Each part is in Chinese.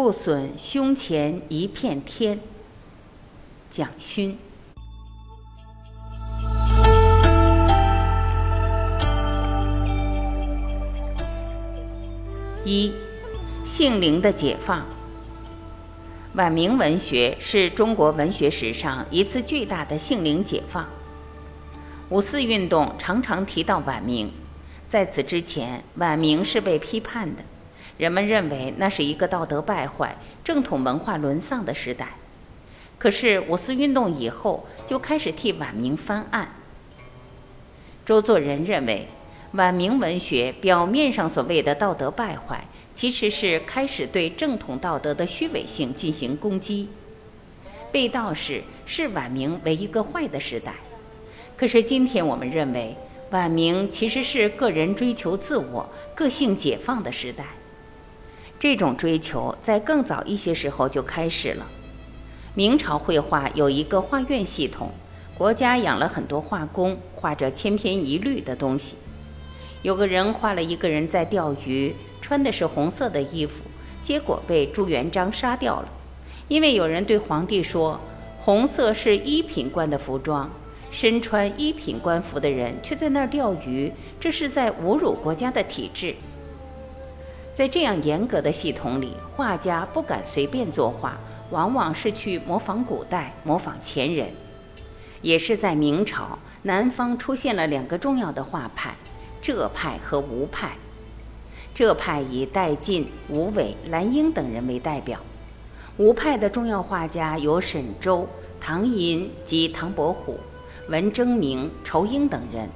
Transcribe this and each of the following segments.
不损胸前一片天。蒋勋。一，性灵的解放。晚明文学是中国文学史上一次巨大的性灵解放。五四运动常常提到晚明，在此之前，晚明是被批判的，人们认为那是一个道德败坏、正统文化沦丧的时代。可是五四运动以后，就开始替晚明翻案。周作人认为。晚明文学表面上所谓的道德败坏，其实是开始对正统道德的虚伪性进行攻击。被道士视晚明为一个坏的时代，可是今天我们认为，晚明其实是个人追求自我、个性解放的时代。这种追求在更早一些时候就开始了。明朝绘画有一个画院系统，国家养了很多画工，画着千篇一律的东西。有个人画了一个人在钓鱼，穿的是红色的衣服，结果被朱元璋杀掉了。因为有人对皇帝说，红色是一品官的服装，身穿一品官服的人却在那儿钓鱼，这是在侮辱国家的体制。在这样严格的系统里，画家不敢随便作画，往往是去模仿古代，模仿前人。也是在明朝，南方出现了两个重要的画派。浙派和吴派，浙派以戴进、吴伟、兰英等人为代表，吴派的重要画家有沈周、唐寅及唐伯虎、文征明、仇英等人。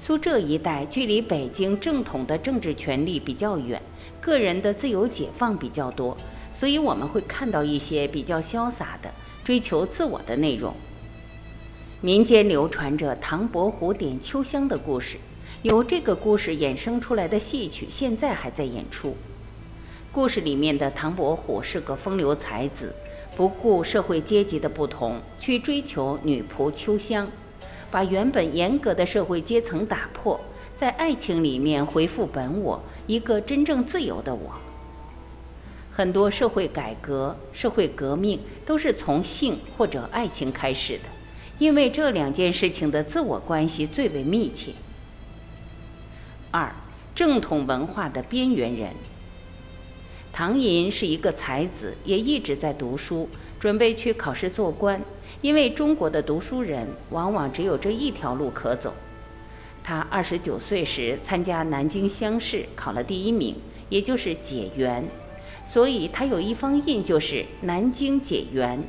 苏浙一带距离北京正统的政治权力比较远，个人的自由解放比较多，所以我们会看到一些比较潇洒的追求自我的内容。民间流传着唐伯虎点秋香的故事，由这个故事衍生出来的戏曲现在还在演出。故事里面的唐伯虎是个风流才子，不顾社会阶级的不同，去追求女仆秋香，把原本严格的社会阶层打破，在爱情里面回复本我，一个真正自由的我。很多社会改革、社会革命都是从性或者爱情开始的。因为这两件事情的自我关系最为密切。二，正统文化的边缘人。唐寅是一个才子，也一直在读书，准备去考试做官。因为中国的读书人往往只有这一条路可走。他二十九岁时参加南京乡试，考了第一名，也就是解元，所以他有一方印就是南京解元。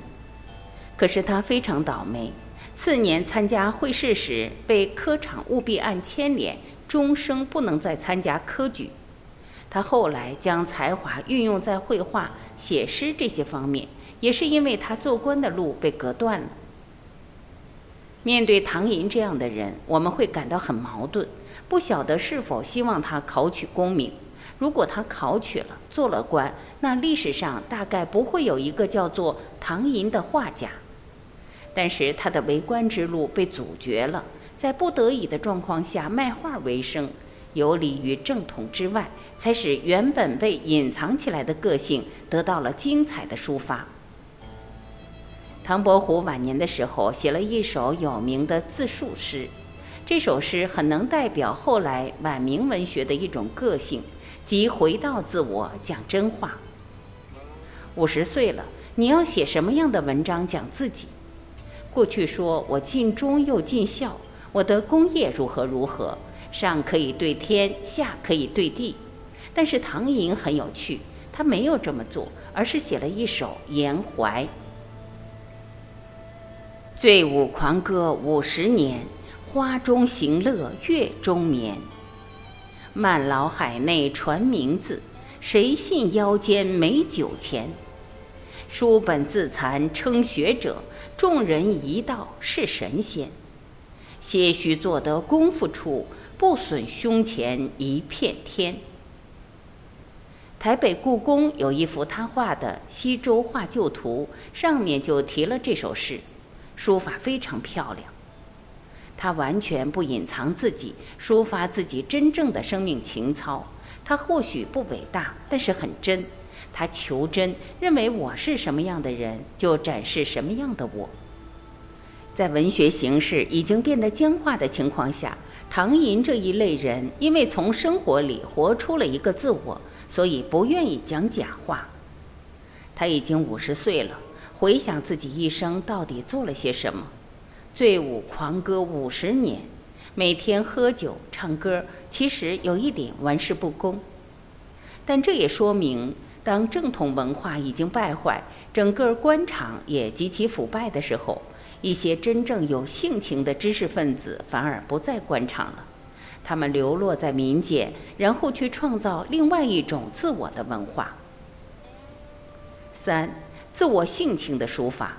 可是他非常倒霉。次年参加会试时，被科场舞弊案牵连，终生不能再参加科举。他后来将才华运用在绘画、写诗这些方面，也是因为他做官的路被隔断了。面对唐寅这样的人，我们会感到很矛盾，不晓得是否希望他考取功名。如果他考取了，做了官，那历史上大概不会有一个叫做唐寅的画家。但是他的为官之路被阻绝了，在不得已的状况下卖画为生，游离于正统之外，才使原本被隐藏起来的个性得到了精彩的抒发。唐伯虎晚年的时候写了一首有名的自述诗，这首诗很能代表后来晚明文学的一种个性，即回到自我，讲真话。五十岁了，你要写什么样的文章讲自己？过去说我尽忠又尽孝，我的功业如何如何，上可以对天，下可以对地。但是唐寅很有趣，他没有这么做，而是写了一首《言怀》：醉舞狂歌五十年，花中行乐月中眠。漫劳海内传名字，谁信腰间没酒钱？书本自残称学者。众人一道是神仙，些许做得功夫处，不损胸前一片天。台北故宫有一幅他画的《西周画旧图》，上面就提了这首诗，书法非常漂亮。他完全不隐藏自己，抒发自己真正的生命情操。他或许不伟大，但是很真，他求真，认为我是什么样的人，就展示什么样的我。在文学形式已经变得僵化的情况下，唐寅这一类人因为从生活里活出了一个自我，所以不愿意讲假话。他已经五十岁了，回想自己一生到底做了些什么，醉舞狂歌五十年，每天喝酒唱歌，其实有一点玩世不恭。但这也说明，当正统文化已经败坏，整个官场也极其腐败的时候。一些真正有性情的知识分子反而不在官场了，他们流落在民间，然后去创造另外一种自我的文化。三、自我性情的书法。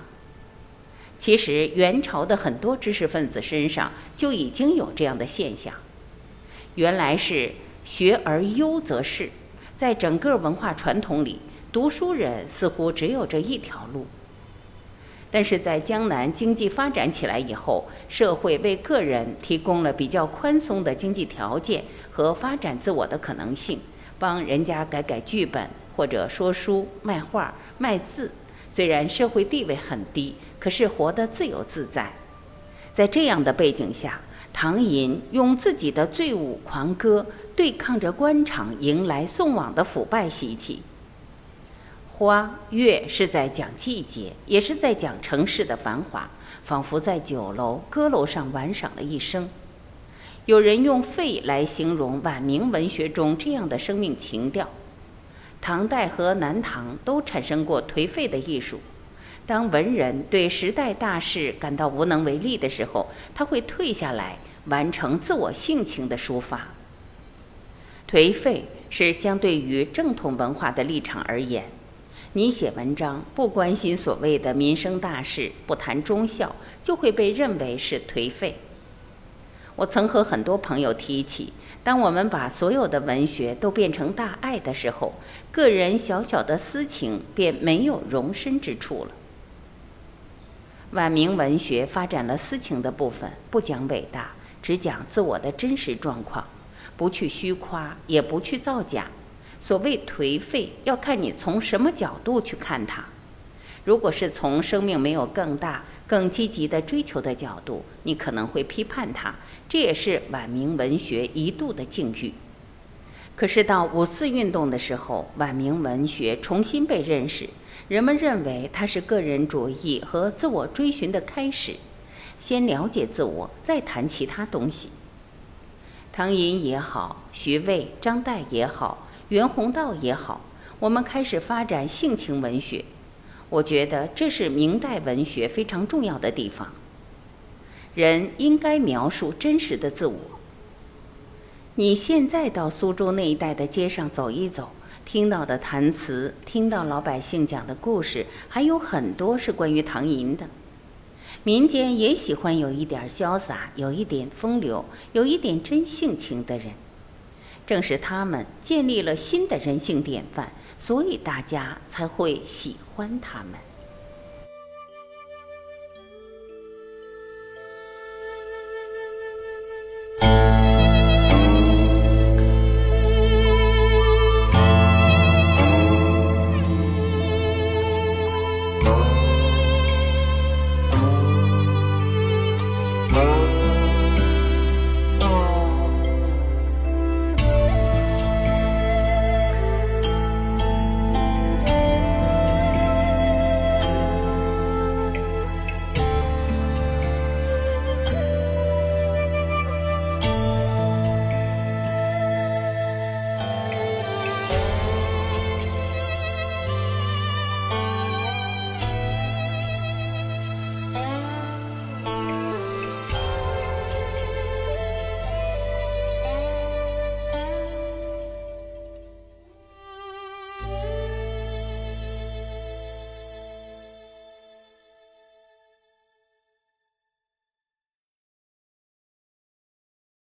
其实元朝的很多知识分子身上就已经有这样的现象。原来是学而优则仕，在整个文化传统里，读书人似乎只有这一条路。但是在江南经济发展起来以后，社会为个人提供了比较宽松的经济条件和发展自我的可能性，帮人家改改剧本或者说书、卖画、卖字。虽然社会地位很低，可是活得自由自在。在这样的背景下，唐寅用自己的醉舞狂歌对抗着官场迎来送往的腐败习气。花月是在讲季节，也是在讲城市的繁华，仿佛在酒楼、歌楼上玩赏了一生。有人用“废”来形容晚明文学中这样的生命情调。唐代和南唐都产生过颓废的艺术。当文人对时代大势感到无能为力的时候，他会退下来完成自我性情的抒发。颓废是相对于正统文化的立场而言。你写文章不关心所谓的民生大事，不谈忠孝，就会被认为是颓废。我曾和很多朋友提起，当我们把所有的文学都变成大爱的时候，个人小小的私情便没有容身之处了。晚明文学发展了私情的部分，不讲伟大，只讲自我的真实状况，不去虚夸，也不去造假。所谓颓废，要看你从什么角度去看它。如果是从生命没有更大、更积极的追求的角度，你可能会批判它。这也是晚明文学一度的境遇。可是到五四运动的时候，晚明文学重新被认识，人们认为它是个人主义和自我追寻的开始。先了解自我，再谈其他东西。唐寅也好，徐渭、张岱也好。袁宏道也好，我们开始发展性情文学，我觉得这是明代文学非常重要的地方。人应该描述真实的自我。你现在到苏州那一带的街上走一走，听到的谈词，听到老百姓讲的故事，还有很多是关于唐寅的。民间也喜欢有一点潇洒，有一点风流，有一点真性情的人。正是他们建立了新的人性典范，所以大家才会喜欢他们。